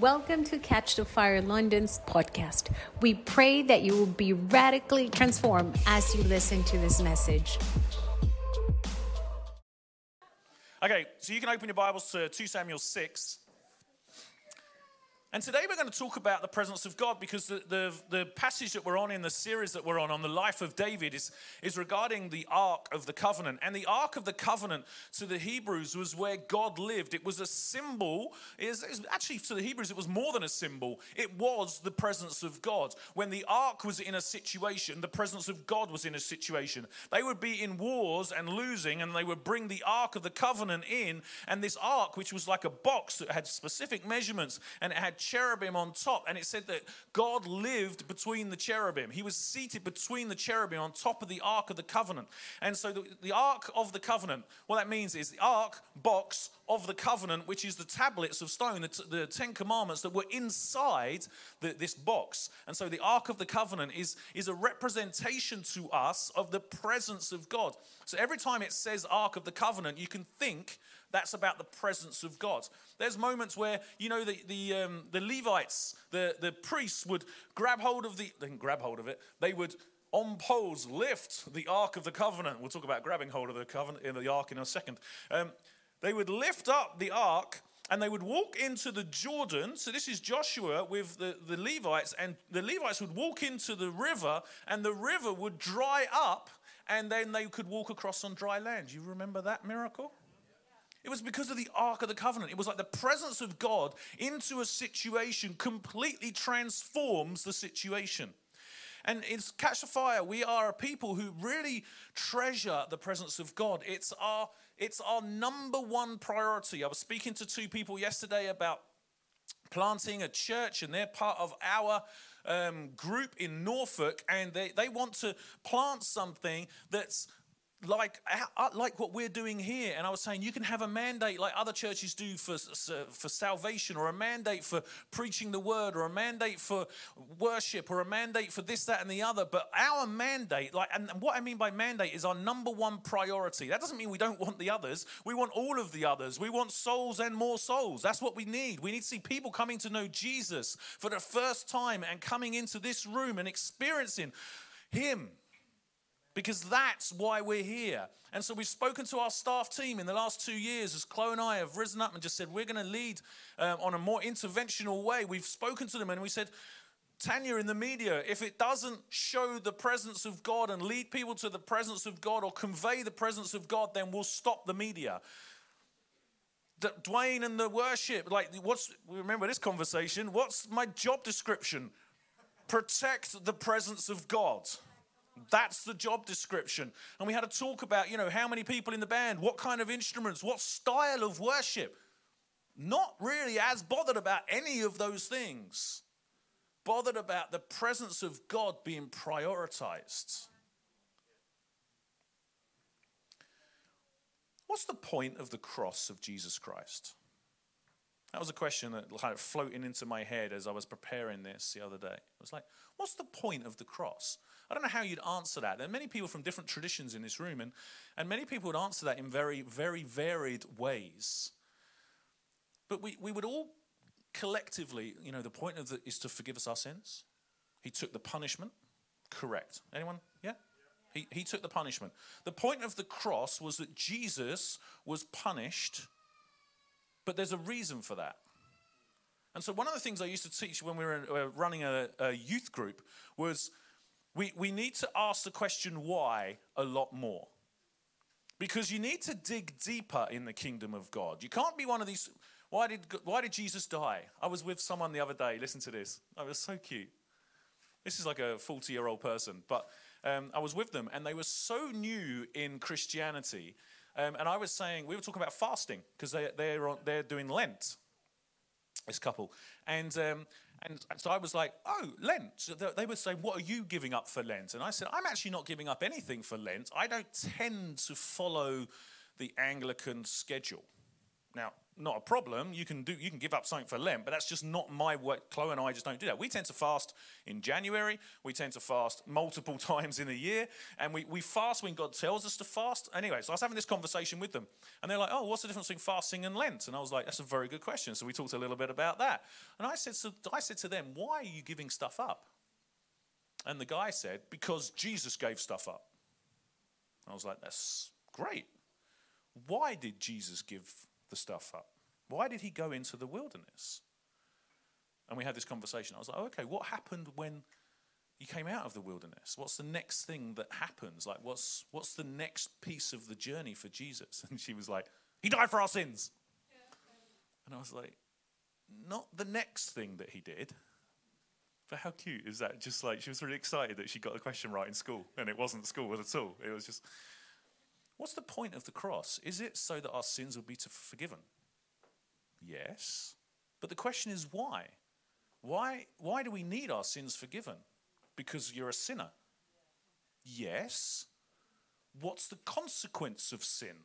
Welcome to Catch the Fire London's podcast. We pray that you will be radically transformed as you listen to this message. Okay, so you can open your Bibles to 2 Samuel 6. And today we're going to talk about the presence of God because the, the, the, passage that we're on in the series that we're on, on the life of David, is, is regarding the Ark of the Covenant. And the Ark of the Covenant to the Hebrews was where God lived. It was a symbol, is actually to the Hebrews, it was more than a symbol. It was the presence of God. When the Ark was in a situation, the presence of God was in a situation. They would be in wars and losing, and they would bring the Ark of the Covenant in. And this Ark, which was like a box that had specific measurements and it had cherubim on top. And it said that God lived between the cherubim. He was seated between the cherubim on top of the Ark of the Covenant. And so the, the Ark of the Covenant, what that means is the Ark box of the covenant, which is the tablets of stone, the, t- the Ten Commandments that were inside the, this box. And so the Ark of the Covenant is, is a representation to us of the presence of God. So every time it says Ark of the Covenant, you can think that's about the presence of God. There's moments where, you know, the, the, um, the Levites, the, the priests would grab hold of the, they didn't grab hold of it, they would on poles lift the Ark of the Covenant. We'll talk about grabbing hold of the covenant in the Ark in a second. Um, they would lift up the Ark and they would walk into the Jordan. So this is Joshua with the, the Levites, and the Levites would walk into the river, and the river would dry up, and then they could walk across on dry land. You remember that miracle? It was because of the Ark of the Covenant. It was like the presence of God into a situation completely transforms the situation. And it's Catch the Fire. We are a people who really treasure the presence of God. It's our, it's our number one priority. I was speaking to two people yesterday about planting a church, and they're part of our um, group in Norfolk, and they, they want to plant something that's like, uh, like what we're doing here. And I was saying, you can have a mandate like other churches do for, for salvation, or a mandate for preaching the word, or a mandate for worship, or a mandate for this, that, and the other. But our mandate, like, and what I mean by mandate is our number one priority. That doesn't mean we don't want the others. We want all of the others. We want souls and more souls. That's what we need. We need to see people coming to know Jesus for the first time and coming into this room and experiencing Him because that's why we're here. And so we've spoken to our staff team in the last two years as Chloe and I have risen up and just said, we're going to lead um, on a more interventional way. We've spoken to them and we said, Tanya in the media, if it doesn't show the presence of God and lead people to the presence of God or convey the presence of God, then we'll stop the media. D- Dwayne and the worship, like, what's, remember this conversation, what's my job description? Protect the presence of God. That's the job description. And we had a talk about, you know, how many people in the band, what kind of instruments, what style of worship. Not really as bothered about any of those things. Bothered about the presence of God being prioritized. What's the point of the cross of Jesus Christ? That was a question that kind of floating into my head as I was preparing this the other day. It was like, what's the point of the cross? I don't know how you'd answer that. There are many people from different traditions in this room, and, and many people would answer that in very, very varied ways. But we, we would all collectively, you know, the point of it is to forgive us our sins. He took the punishment. Correct. Anyone? Yeah? He, he took the punishment. The point of the cross was that Jesus was punished but there's a reason for that. And so, one of the things I used to teach when we were uh, running a, a youth group was we, we need to ask the question why a lot more. Because you need to dig deeper in the kingdom of God. You can't be one of these. Why did, why did Jesus die? I was with someone the other day. Listen to this. I was so cute. This is like a 40 year old person, but um, I was with them and they were so new in Christianity um, and I was saying, we were talking about fasting because they, they're, they're doing Lent, this couple. And, um, and so I was like, oh, Lent. So they were saying, what are you giving up for Lent? And I said, I'm actually not giving up anything for Lent. I don't tend to follow the Anglican schedule. Now, not a problem. You can do you can give up something for Lent, but that's just not my work. Chloe and I just don't do that. We tend to fast in January. We tend to fast multiple times in a year, and we, we fast when God tells us to fast. Anyway, so I was having this conversation with them, and they're like, "Oh, what's the difference between fasting and Lent?" And I was like, "That's a very good question." So we talked a little bit about that, and I said, so I said to them, "Why are you giving stuff up?" And the guy said, "Because Jesus gave stuff up." I was like, "That's great. Why did Jesus give the stuff up? Why did he go into the wilderness? And we had this conversation. I was like, oh, okay, what happened when he came out of the wilderness? What's the next thing that happens? Like, what's, what's the next piece of the journey for Jesus? And she was like, he died for our sins. And I was like, not the next thing that he did. But how cute is that? Just like she was really excited that she got the question right in school, and it wasn't school at all. It was just, what's the point of the cross? Is it so that our sins will be forgiven? Yes. But the question is why? Why, why do we need our sins forgiven? Because you're a sinner. Yes. What's the consequence of sin?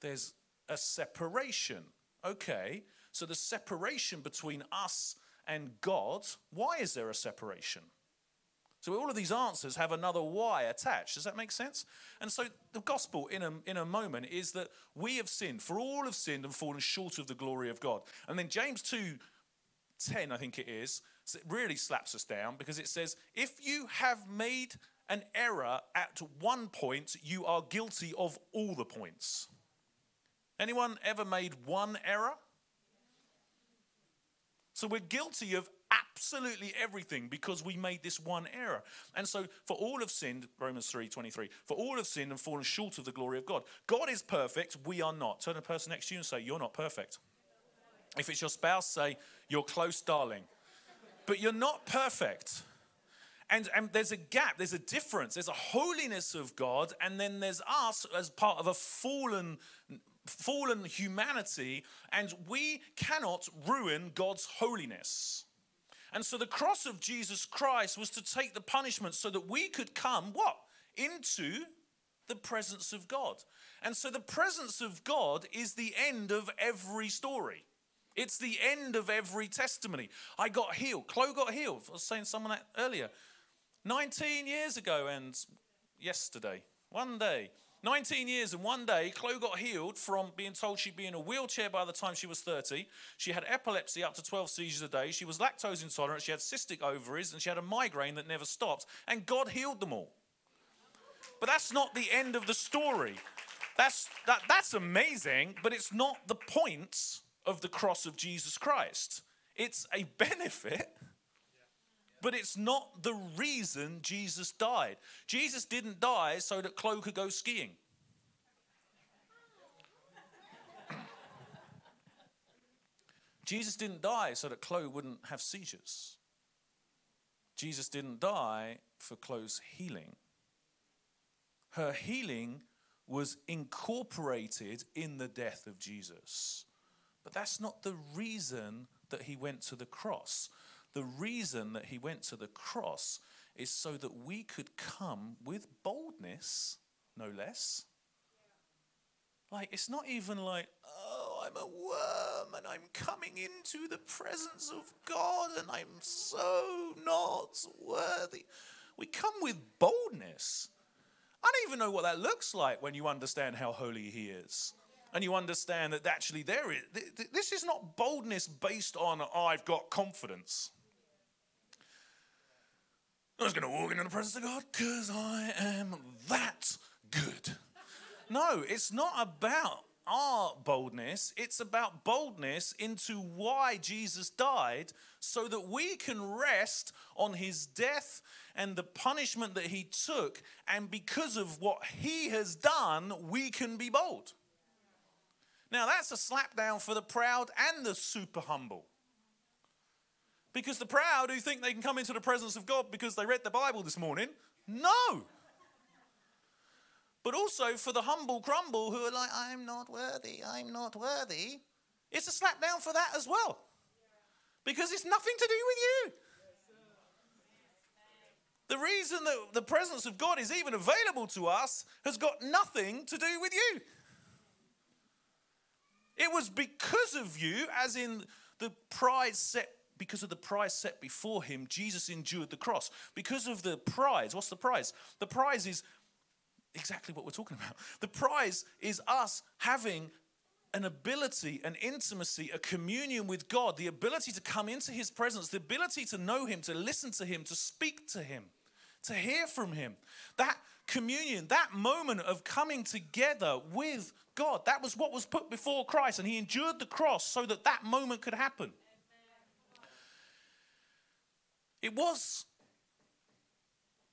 There's a separation. Okay, so the separation between us and God, why is there a separation? So all of these answers have another why attached. Does that make sense? And so the gospel in a, in a moment is that we have sinned, for all have sinned and fallen short of the glory of God. And then James 2 10, I think it is, it really slaps us down because it says, if you have made an error at one point, you are guilty of all the points. Anyone ever made one error? So we're guilty of absolutely everything because we made this one error. And so for all have sinned, Romans 3:23, for all have sinned and fallen short of the glory of God. God is perfect, we are not. Turn to the person next to you and say, You're not perfect. If it's your spouse, say, You're close, darling. But you're not perfect. And, and there's a gap, there's a difference. There's a holiness of God, and then there's us as part of a fallen fallen humanity, and we cannot ruin God's holiness. And so the cross of Jesus Christ was to take the punishment so that we could come, what? Into the presence of God. And so the presence of God is the end of every story. It's the end of every testimony. I got healed. Chloe got healed. I was saying someone that earlier. 19 years ago and yesterday, one day, 19 years and one day, Chloe got healed from being told she'd be in a wheelchair by the time she was 30. She had epilepsy up to 12 seizures a day. She was lactose intolerant. She had cystic ovaries and she had a migraine that never stopped. And God healed them all. But that's not the end of the story. That's, that, that's amazing, but it's not the point of the cross of Jesus Christ. It's a benefit but it's not the reason Jesus died. Jesus didn't die so that Chloe could go skiing. Jesus didn't die so that Chloe wouldn't have seizures. Jesus didn't die for Chloe's healing. Her healing was incorporated in the death of Jesus. But that's not the reason that he went to the cross. The reason that he went to the cross is so that we could come with boldness, no less. Like, it's not even like, oh, I'm a worm and I'm coming into the presence of God and I'm so not worthy. We come with boldness. I don't even know what that looks like when you understand how holy He is and you understand that actually there is this is not boldness based on I've got confidence. I was going to walk into the presence of God because I am that good. No, it's not about our boldness, it's about boldness into why Jesus died so that we can rest on his death and the punishment that he took. And because of what he has done, we can be bold. Now, that's a slap down for the proud and the super humble. Because the proud who think they can come into the presence of God because they read the Bible this morning, no. But also for the humble crumble who are like, I'm not worthy, I'm not worthy, it's a slap down for that as well. Because it's nothing to do with you. The reason that the presence of God is even available to us has got nothing to do with you. It was because of you, as in the pride set because of the prize set before him, Jesus endured the cross. Because of the prize, what's the prize? The prize is exactly what we're talking about. The prize is us having an ability, an intimacy, a communion with God, the ability to come into His presence, the ability to know Him, to listen to Him, to speak to Him, to hear from Him. That communion, that moment of coming together with God, that was what was put before Christ, and He endured the cross so that that moment could happen. It was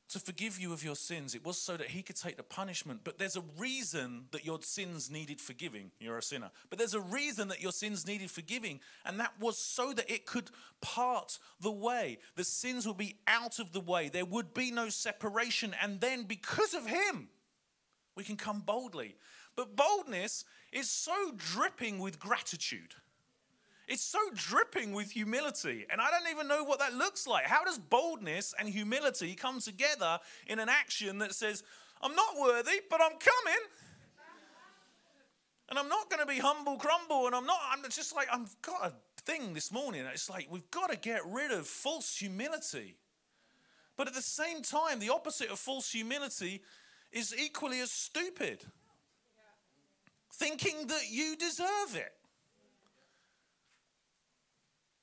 to forgive you of your sins. It was so that he could take the punishment. But there's a reason that your sins needed forgiving. You're a sinner. But there's a reason that your sins needed forgiving. And that was so that it could part the way. The sins would be out of the way. There would be no separation. And then because of him, we can come boldly. But boldness is so dripping with gratitude. It's so dripping with humility. And I don't even know what that looks like. How does boldness and humility come together in an action that says, I'm not worthy, but I'm coming? And I'm not going to be humble crumble. And I'm not, I'm just like, I've got a thing this morning. It's like, we've got to get rid of false humility. But at the same time, the opposite of false humility is equally as stupid. Thinking that you deserve it.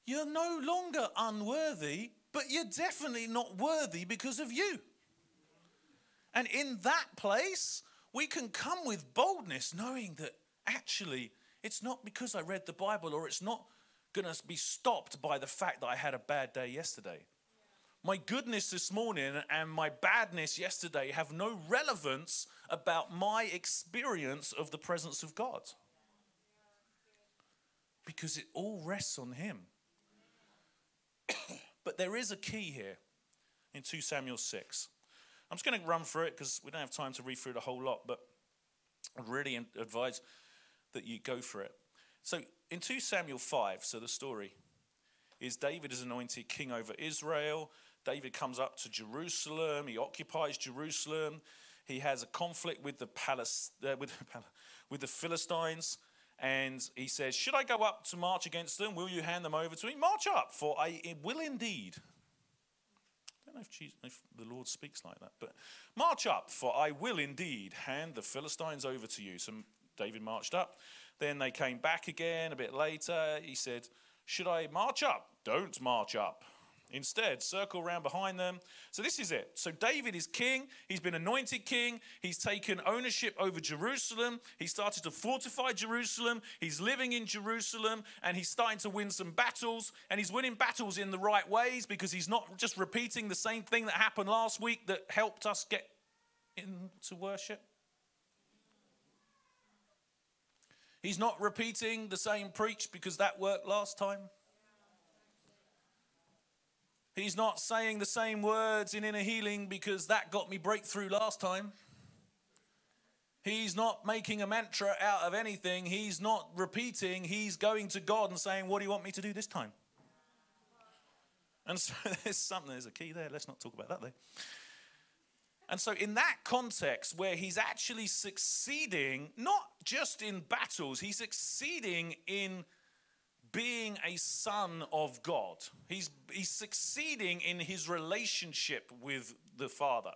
You're no longer unworthy, but you're definitely not worthy because of you. And in that place, we can come with boldness, knowing that actually it's not because I read the Bible or it's not going to be stopped by the fact that I had a bad day yesterday. My goodness this morning and my badness yesterday have no relevance about my experience of the presence of God. Because it all rests on Him. But there is a key here in 2 Samuel 6. I'm just going to run through it because we don't have time to read through the whole lot, but I really advise that you go for it. So in 2 Samuel 5, so the story is David is anointed king over Israel. David comes up to Jerusalem. He occupies Jerusalem. He has a conflict with the, palace, uh, with, with the Philistines. And he says, Should I go up to march against them? Will you hand them over to me? March up, for I will indeed. I don't know if, Jesus, if the Lord speaks like that, but march up, for I will indeed hand the Philistines over to you. So David marched up. Then they came back again a bit later. He said, Should I march up? Don't march up. Instead, circle around behind them. So, this is it. So, David is king. He's been anointed king. He's taken ownership over Jerusalem. He started to fortify Jerusalem. He's living in Jerusalem and he's starting to win some battles. And he's winning battles in the right ways because he's not just repeating the same thing that happened last week that helped us get into worship. He's not repeating the same preach because that worked last time. He's not saying the same words in inner healing because that got me breakthrough last time. He's not making a mantra out of anything. He's not repeating. He's going to God and saying, What do you want me to do this time? And so there's something, there's a key there. Let's not talk about that though. And so, in that context, where he's actually succeeding, not just in battles, he's succeeding in being a son of God. He's, he's succeeding in his relationship with the Father.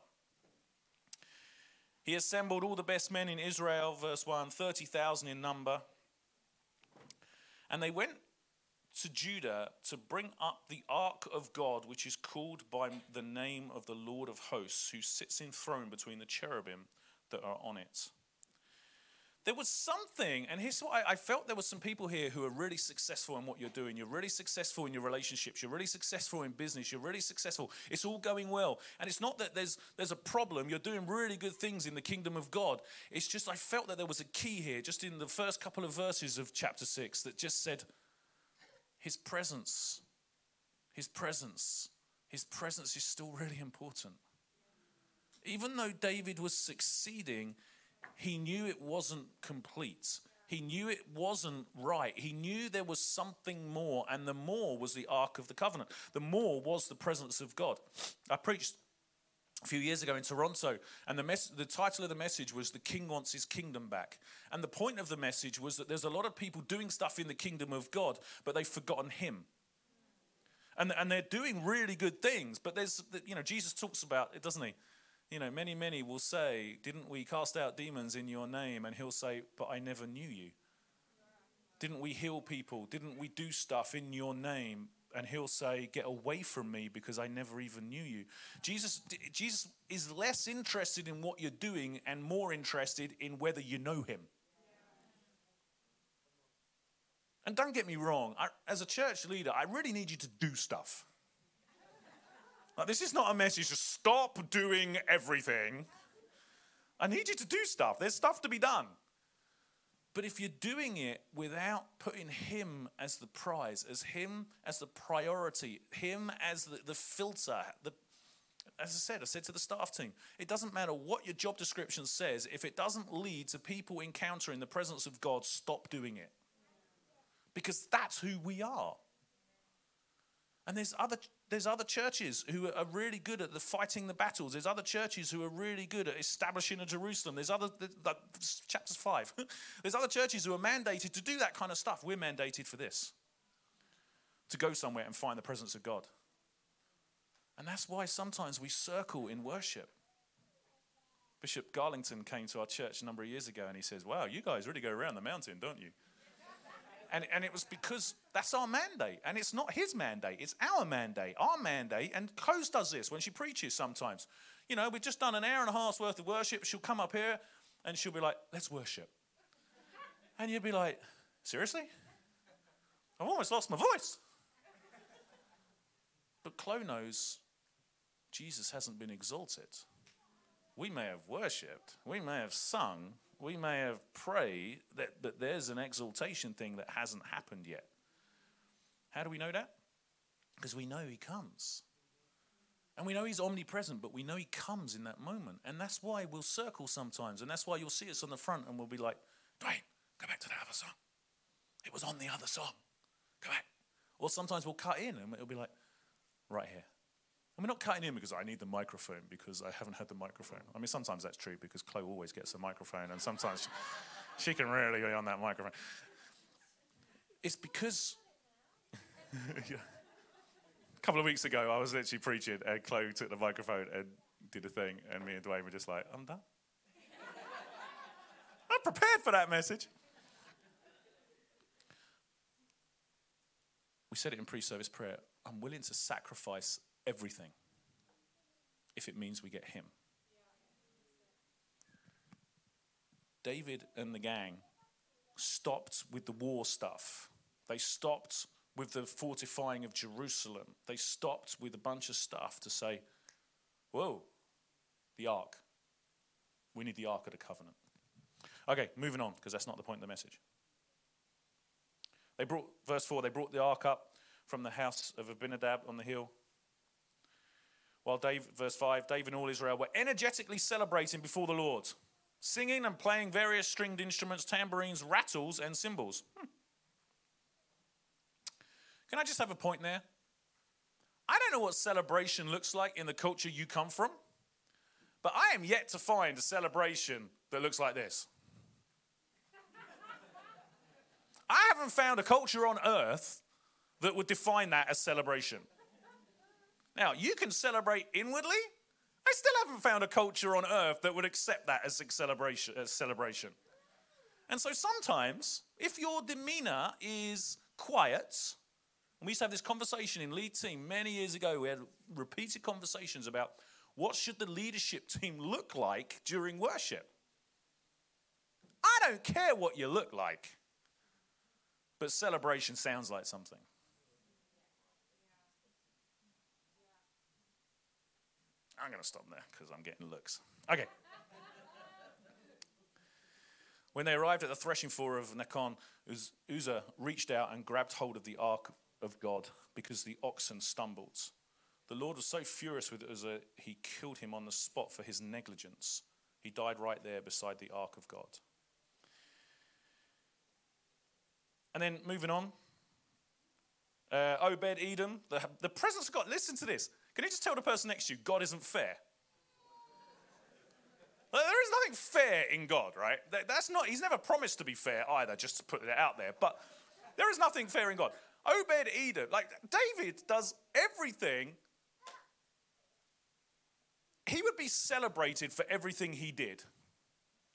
He assembled all the best men in Israel, verse 1, 30,000 in number. And they went to Judah to bring up the ark of God, which is called by the name of the Lord of hosts, who sits enthroned between the cherubim that are on it. There was something, and here's what I, I, felt there were some people here who are really successful in what you're doing. You're really successful in your relationships. You're really successful in business. You're really successful. It's all going well. And it's not that there's, there's a problem. You're doing really good things in the kingdom of God. It's just I felt that there was a key here, just in the first couple of verses of chapter 6, that just said, His presence, His presence, His presence is still really important. Even though David was succeeding, he knew it wasn't complete. He knew it wasn't right. He knew there was something more, and the more was the Ark of the Covenant. The more was the presence of God. I preached a few years ago in Toronto, and the, the title of the message was The King Wants His Kingdom Back. And the point of the message was that there's a lot of people doing stuff in the kingdom of God, but they've forgotten Him. And, and they're doing really good things, but there's, you know, Jesus talks about it, doesn't he? You know, many, many will say, Didn't we cast out demons in your name? And he'll say, But I never knew you. Didn't we heal people? Didn't we do stuff in your name? And he'll say, Get away from me because I never even knew you. Jesus, Jesus is less interested in what you're doing and more interested in whether you know him. And don't get me wrong, I, as a church leader, I really need you to do stuff. Like, this is not a message to stop doing everything. I need you to do stuff. There's stuff to be done. But if you're doing it without putting Him as the prize, as Him as the priority, Him as the, the filter, the, as I said, I said to the staff team, it doesn't matter what your job description says, if it doesn't lead to people encountering the presence of God, stop doing it. Because that's who we are. And there's other, there's other churches who are really good at the fighting the battles. There's other churches who are really good at establishing a Jerusalem. There's other, like, chapters five. there's other churches who are mandated to do that kind of stuff. We're mandated for this to go somewhere and find the presence of God. And that's why sometimes we circle in worship. Bishop Garlington came to our church a number of years ago and he says, Wow, you guys really go around the mountain, don't you? And, and it was because that's our mandate. And it's not his mandate, it's our mandate, our mandate. And Chloe does this when she preaches sometimes. You know, we've just done an hour and a half's worth of worship. She'll come up here and she'll be like, let's worship. And you'll be like, seriously? I've almost lost my voice. But Chloe knows Jesus hasn't been exalted. We may have worshipped, we may have sung, we may have prayed that, but there's an exaltation thing that hasn't happened yet. How do we know that? Because we know He comes. And we know He's omnipresent, but we know He comes in that moment. And that's why we'll circle sometimes. And that's why you'll see us on the front and we'll be like, Dwayne, go back to that other song. It was on the other song. Go back. Or sometimes we'll cut in and it'll be like, right here. We're not cutting in because I need the microphone because I haven't had the microphone. I mean, sometimes that's true because Chloe always gets a microphone and sometimes she, she can really be on that microphone. It's because yeah. a couple of weeks ago I was literally preaching and Chloe took the microphone and did a thing, and me and Dwayne were just like, I'm done. I'm prepared for that message. We said it in pre service prayer. I'm willing to sacrifice everything if it means we get him. David and the gang stopped with the war stuff. They stopped with the fortifying of Jerusalem. They stopped with a bunch of stuff to say, whoa, the ark. We need the ark of the covenant. Okay, moving on, because that's not the point of the message. They brought, verse 4, they brought the ark up from the house of Abinadab on the hill while Dave, verse 5, David and all Israel were energetically celebrating before the Lord, singing and playing various stringed instruments, tambourines, rattles, and cymbals. Hmm. Can I just have a point there? I don't know what celebration looks like in the culture you come from, but I am yet to find a celebration that looks like this. I haven't found a culture on earth that would define that as celebration. Now, you can celebrate inwardly. I still haven't found a culture on earth that would accept that as a celebration. As celebration. And so sometimes, if your demeanor is quiet, and we used to have this conversation in lead team many years ago, we had repeated conversations about what should the leadership team look like during worship. I don't care what you look like, but celebration sounds like something. I'm going to stop there because I'm getting looks. Okay. when they arrived at the threshing floor of Nacon, Uzzah reached out and grabbed hold of the ark of God because the oxen stumbled. The Lord was so furious with Uzzah, he killed him on the spot for his negligence. He died right there beside the ark of God. And then moving on, uh, Obed Edom, the, the presence of God. Listen to this. Can you just tell the person next to you, God isn't fair? There is nothing fair in God, right? That's not, he's never promised to be fair either, just to put it out there. But there is nothing fair in God. Obed Edom, like David does everything. He would be celebrated for everything he did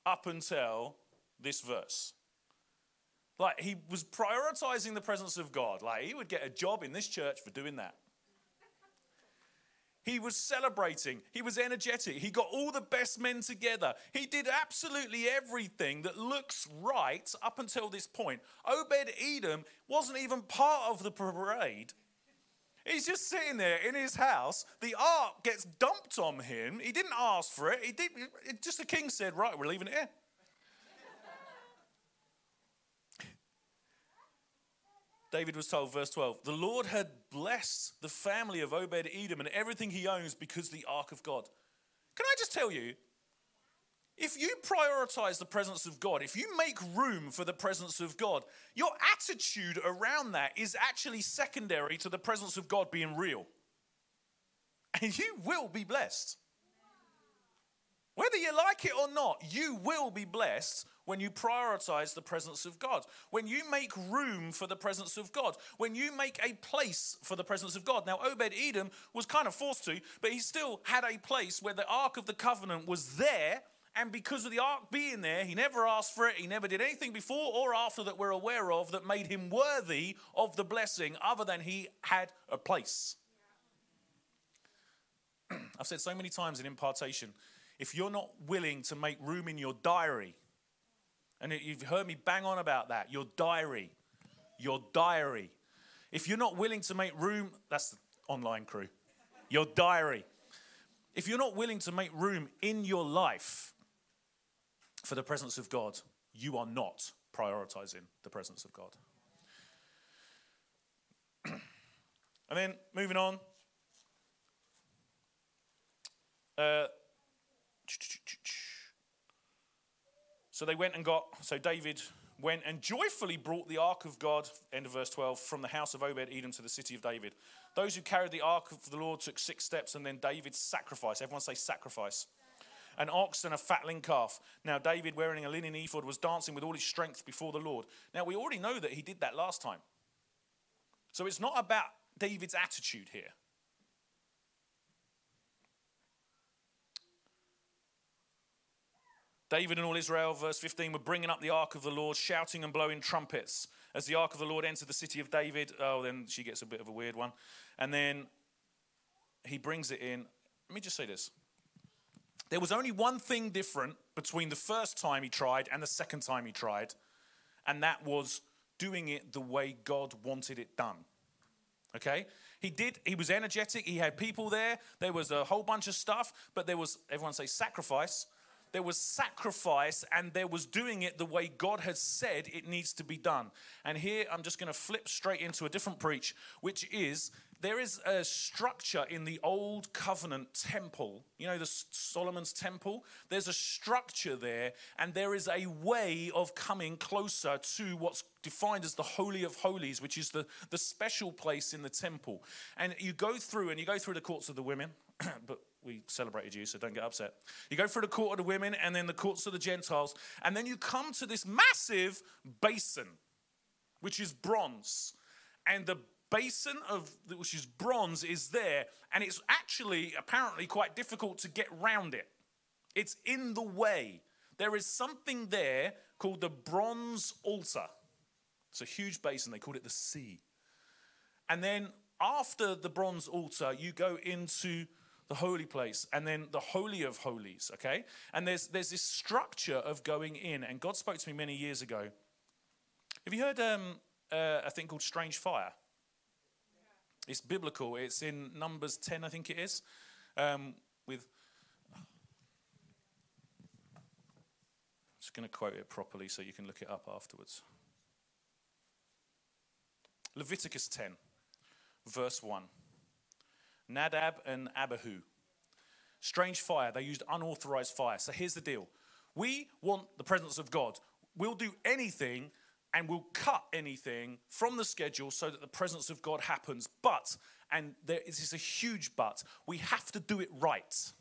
up until this verse. Like he was prioritizing the presence of God. Like he would get a job in this church for doing that. He was celebrating. He was energetic. He got all the best men together. He did absolutely everything that looks right up until this point. Obed Edom wasn't even part of the parade. He's just sitting there in his house. The ark gets dumped on him. He didn't ask for it. He did. Just the king said, "Right, we're leaving it here." David was told, verse 12, the Lord had blessed the family of Obed Edom and everything he owns because the ark of God. Can I just tell you, if you prioritize the presence of God, if you make room for the presence of God, your attitude around that is actually secondary to the presence of God being real. And you will be blessed. Whether you like it or not, you will be blessed when you prioritize the presence of God, when you make room for the presence of God, when you make a place for the presence of God. Now, Obed Edom was kind of forced to, but he still had a place where the Ark of the Covenant was there. And because of the ark being there, he never asked for it. He never did anything before or after that we're aware of that made him worthy of the blessing, other than he had a place. I've said so many times in impartation if you're not willing to make room in your diary and you've heard me bang on about that. Your diary. Your diary. If you're not willing to make room, that's the online crew. Your diary. If you're not willing to make room in your life for the presence of God, you are not prioritizing the presence of God. and then moving on. Uh, so they went and got, so David went and joyfully brought the ark of God, end of verse 12, from the house of Obed Edom to the city of David. Those who carried the ark of the Lord took six steps, and then David sacrificed. Everyone say sacrifice. An ox and a fatling calf. Now, David, wearing a linen ephod, was dancing with all his strength before the Lord. Now, we already know that he did that last time. So it's not about David's attitude here. David and all Israel, verse 15, were bringing up the ark of the Lord, shouting and blowing trumpets. As the ark of the Lord entered the city of David, oh, then she gets a bit of a weird one. And then he brings it in. Let me just say this. There was only one thing different between the first time he tried and the second time he tried, and that was doing it the way God wanted it done. Okay? He did, he was energetic, he had people there, there was a whole bunch of stuff, but there was, everyone say sacrifice, there was sacrifice and there was doing it the way God has said it needs to be done. And here I'm just going to flip straight into a different preach, which is there is a structure in the old covenant temple. You know, the Solomon's temple? There's a structure there, and there is a way of coming closer to what's defined as the Holy of Holies, which is the, the special place in the temple. And you go through, and you go through the courts of the women, but we celebrated you, so don't get upset. You go through the court of the women and then the courts of the Gentiles, and then you come to this massive basin, which is bronze. And the basin of which is bronze is there, and it's actually apparently quite difficult to get round it. It's in the way. There is something there called the bronze altar. It's a huge basin, they called it the sea. And then after the bronze altar, you go into the holy place, and then the holy of holies, okay? And there's, there's this structure of going in, and God spoke to me many years ago. Have you heard um, uh, a thing called strange fire? It's biblical. It's in Numbers 10, I think it is, um, with. I'm just going to quote it properly so you can look it up afterwards. Leviticus 10, verse 1. Nadab and Abihu. Strange fire. They used unauthorized fire. So here's the deal we want the presence of God. We'll do anything and we'll cut anything from the schedule so that the presence of God happens. But, and there is a huge but, we have to do it right.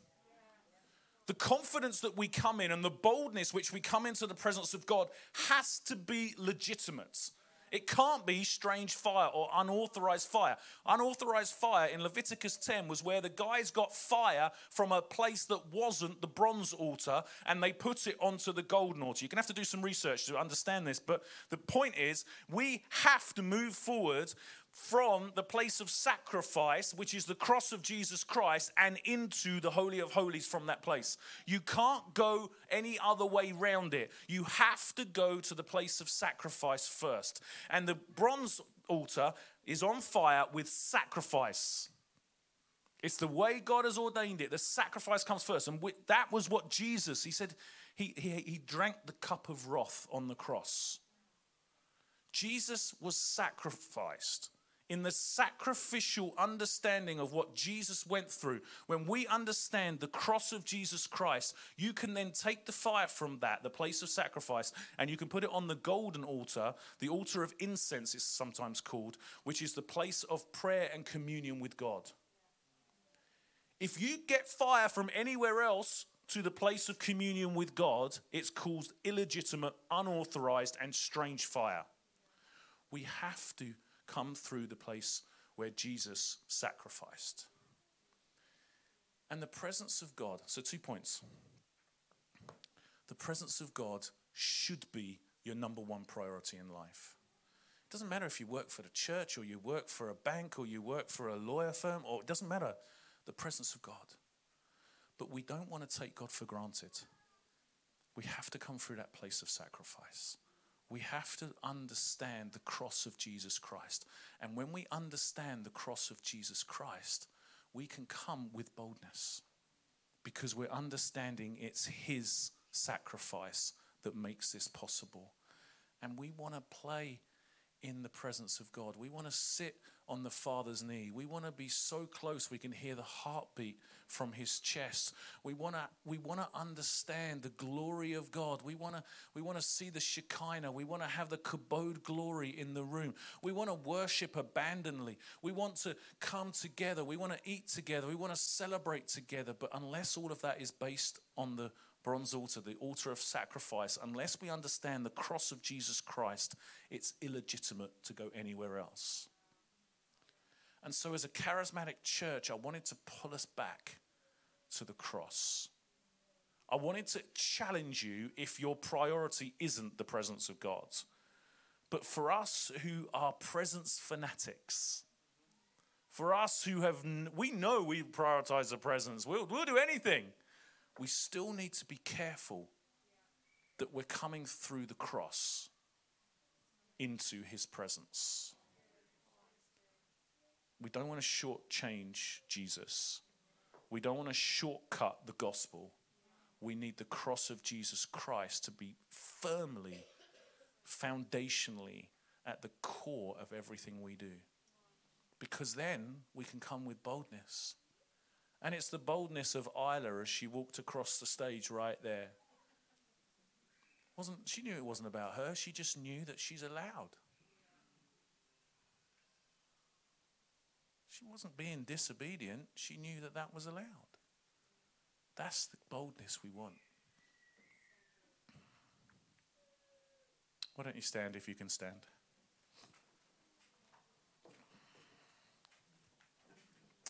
the confidence that we come in and the boldness which we come into the presence of God has to be legitimate. It can't be strange fire or unauthorized fire. Unauthorized fire in Leviticus 10 was where the guys got fire from a place that wasn't the bronze altar and they put it onto the golden altar. You can have to do some research to understand this, but the point is we have to move forward from the place of sacrifice, which is the cross of Jesus Christ, and into the Holy of Holies from that place. You can't go any other way round it. You have to go to the place of sacrifice first. And the bronze altar is on fire with sacrifice. It's the way God has ordained it. The sacrifice comes first. And that was what Jesus, he said, he, he, he drank the cup of wrath on the cross. Jesus was sacrificed in the sacrificial understanding of what Jesus went through, when we understand the cross of Jesus Christ, you can then take the fire from that, the place of sacrifice, and you can put it on the golden altar, the altar of incense, it's sometimes called, which is the place of prayer and communion with God. If you get fire from anywhere else, to the place of communion with God, it's called illegitimate, unauthorized, and strange fire. We have to come through the place where Jesus sacrificed. And the presence of God, so two points. The presence of God should be your number one priority in life. It doesn't matter if you work for the church or you work for a bank or you work for a lawyer firm, or it doesn't matter. The presence of God. But we don't want to take God for granted. We have to come through that place of sacrifice we have to understand the cross of Jesus Christ. And when we understand the cross of Jesus Christ, we can come with boldness because we're understanding it's His sacrifice that makes this possible. And we want to play in the presence of God. We want to sit on the Father's knee. We want to be so close we can hear the heartbeat from his chest. We want to we want to understand the glory of God. We want to we want to see the Shekinah. We want to have the kabod glory in the room. We want to worship abandonedly. We want to come together. We want to eat together. We want to celebrate together. But unless all of that is based on the bronze altar, the altar of sacrifice, unless we understand the cross of Jesus Christ, it's illegitimate to go anywhere else. And so, as a charismatic church, I wanted to pull us back to the cross. I wanted to challenge you if your priority isn't the presence of God. But for us who are presence fanatics, for us who have, we know we prioritize the presence, we'll, we'll do anything. We still need to be careful that we're coming through the cross into his presence. We don't want to shortchange Jesus. We don't want to shortcut the gospel. We need the cross of Jesus Christ to be firmly, foundationally at the core of everything we do. Because then we can come with boldness. And it's the boldness of Isla as she walked across the stage right there. Wasn't she knew it wasn't about her, she just knew that she's allowed. She wasn't being disobedient, she knew that that was allowed. That's the boldness we want. Why don't you stand if you can stand?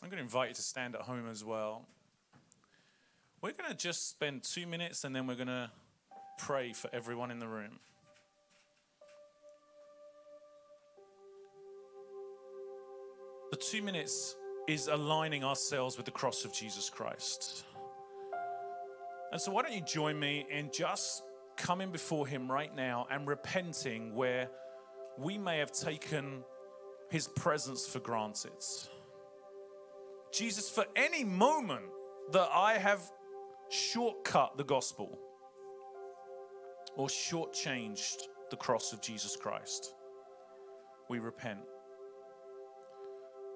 I'm going to invite you to stand at home as well. We're going to just spend two minutes and then we're going to pray for everyone in the room. The two minutes is aligning ourselves with the cross of Jesus Christ. And so, why don't you join me in just coming before Him right now and repenting where we may have taken His presence for granted? Jesus, for any moment that I have shortcut the gospel or shortchanged the cross of Jesus Christ, we repent.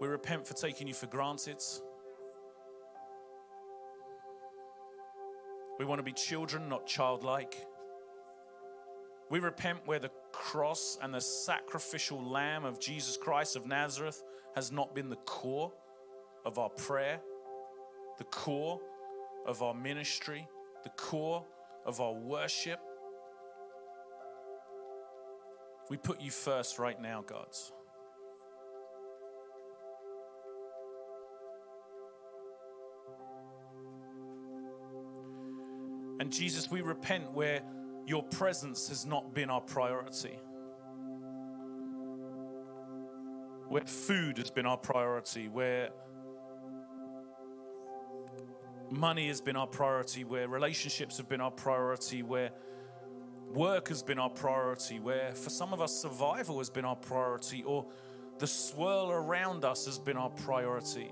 We repent for taking you for granted. We want to be children, not childlike. We repent where the cross and the sacrificial lamb of Jesus Christ of Nazareth has not been the core of our prayer, the core of our ministry, the core of our worship. We put you first right now, God. And Jesus, we repent where your presence has not been our priority. Where food has been our priority, where money has been our priority, where relationships have been our priority, where work has been our priority, where for some of us survival has been our priority, or the swirl around us has been our priority.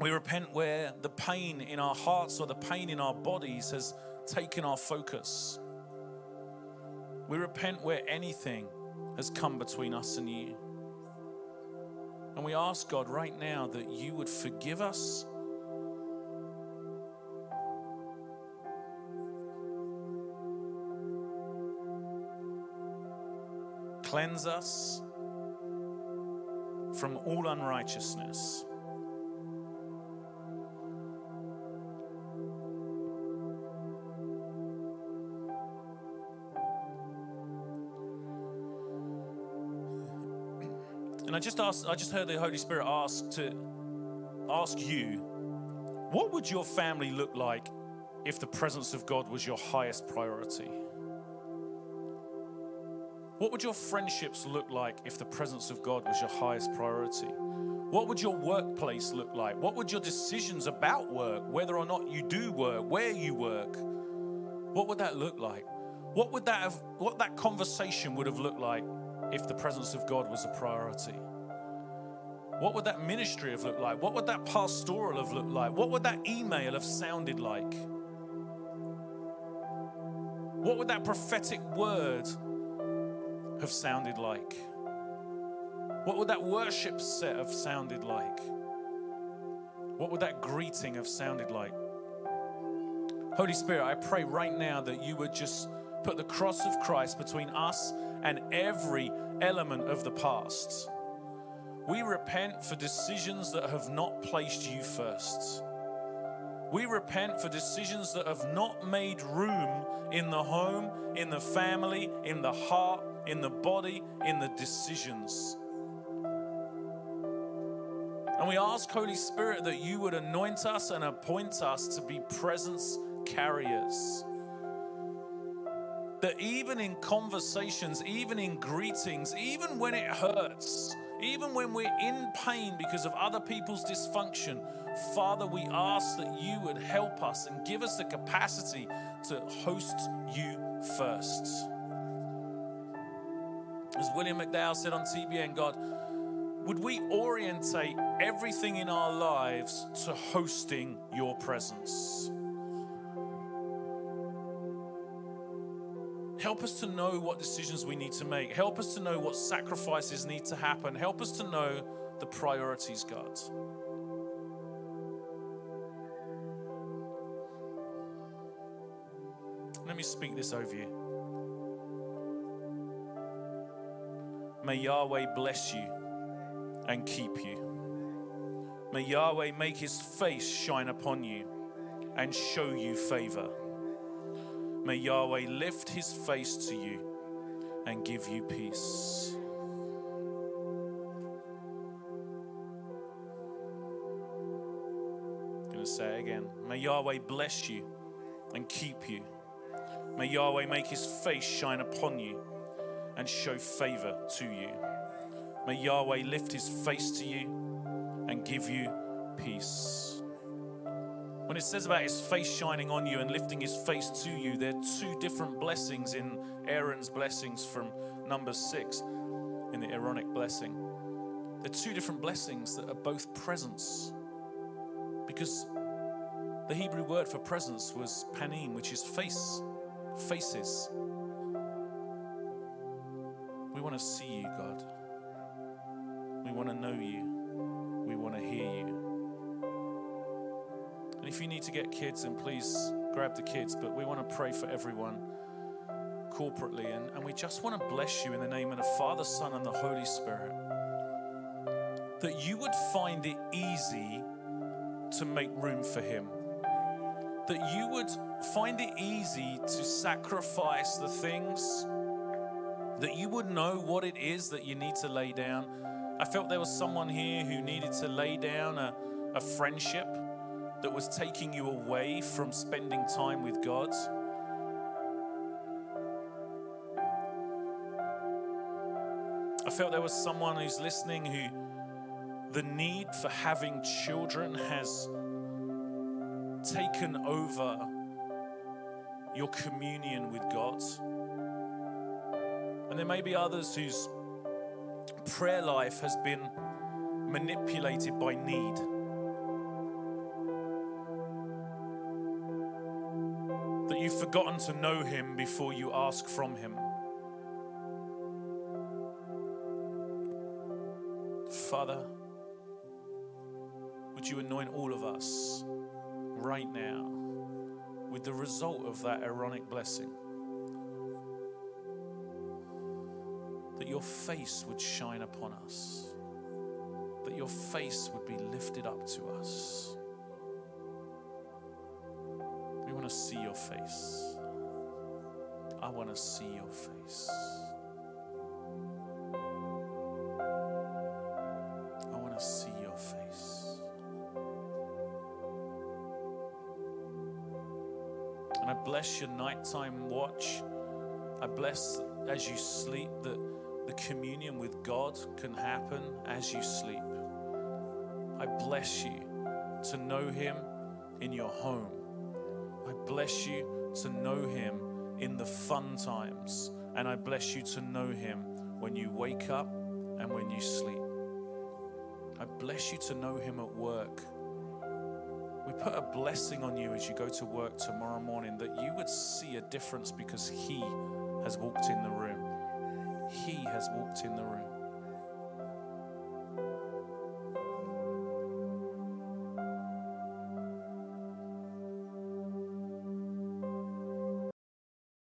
We repent where the pain in our hearts or the pain in our bodies has taken our focus. We repent where anything has come between us and you. And we ask God right now that you would forgive us. Cleanse us from all unrighteousness. And I just asked, I just heard the Holy Spirit ask to ask you, what would your family look like if the presence of God was your highest priority? What would your friendships look like if the presence of God was your highest priority? What would your workplace look like? What would your decisions about work, whether or not you do work, where you work, what would that look like? What would that have what that conversation would have looked like if the presence of God was a priority? What would that ministry have looked like? What would that pastoral have looked like? What would that email have sounded like? What would that prophetic word have sounded like? What would that worship set have sounded like? What would that greeting have sounded like? Holy Spirit, I pray right now that you would just put the cross of Christ between us and every element of the past. We repent for decisions that have not placed you first. We repent for decisions that have not made room in the home, in the family, in the heart, in the body, in the decisions. And we ask, Holy Spirit, that you would anoint us and appoint us to be presence carriers that even in conversations, even in greetings, even when it hurts, even when we're in pain because of other people's dysfunction, Father, we ask that you would help us and give us the capacity to host you first. As William McDowell said on TBN, God, would we orientate everything in our lives to hosting your presence? Help us to know what decisions we need to make. Help us to know what sacrifices need to happen. Help us to know the priorities, God. Let me speak this over you. May Yahweh bless you and keep you. May Yahweh make his face shine upon you and show you favor. May Yahweh lift his face to you and give you peace. I'm going to say it again. May Yahweh bless you and keep you. May Yahweh make his face shine upon you and show favor to you. May Yahweh lift his face to you and give you peace. When it says about his face shining on you and lifting his face to you, there are two different blessings in Aaron's blessings from number six in the Aaronic blessing. There are two different blessings that are both presence. Because the Hebrew word for presence was panim, which is face, faces. We want to see you, God. We want to know you. We want to hear you. And if you need to get kids, then please grab the kids. But we want to pray for everyone corporately. And, and we just want to bless you in the name of the Father, Son, and the Holy Spirit. That you would find it easy to make room for Him. That you would find it easy to sacrifice the things that you would know what it is that you need to lay down. I felt there was someone here who needed to lay down a, a friendship that was taking you away from spending time with God. I felt there was someone who's listening who the need for having children has taken over your communion with God. And there may be others whose prayer life has been manipulated by need. That you've forgotten to know Him before you ask from Him. Father, would you anoint all of us right now with the result of that Aaronic blessing? That your face would shine upon us, that your face would be lifted up to us. We want to see your face. I want to see your face. Bless your nighttime watch. I bless as you sleep that the communion with God can happen as you sleep. I bless you to know Him in your home. I bless you to know Him in the fun times. And I bless you to know Him when you wake up and when you sleep. I bless you to know Him at work. Put a blessing on you as you go to work tomorrow morning that you would see a difference because He has walked in the room. He has walked in the room.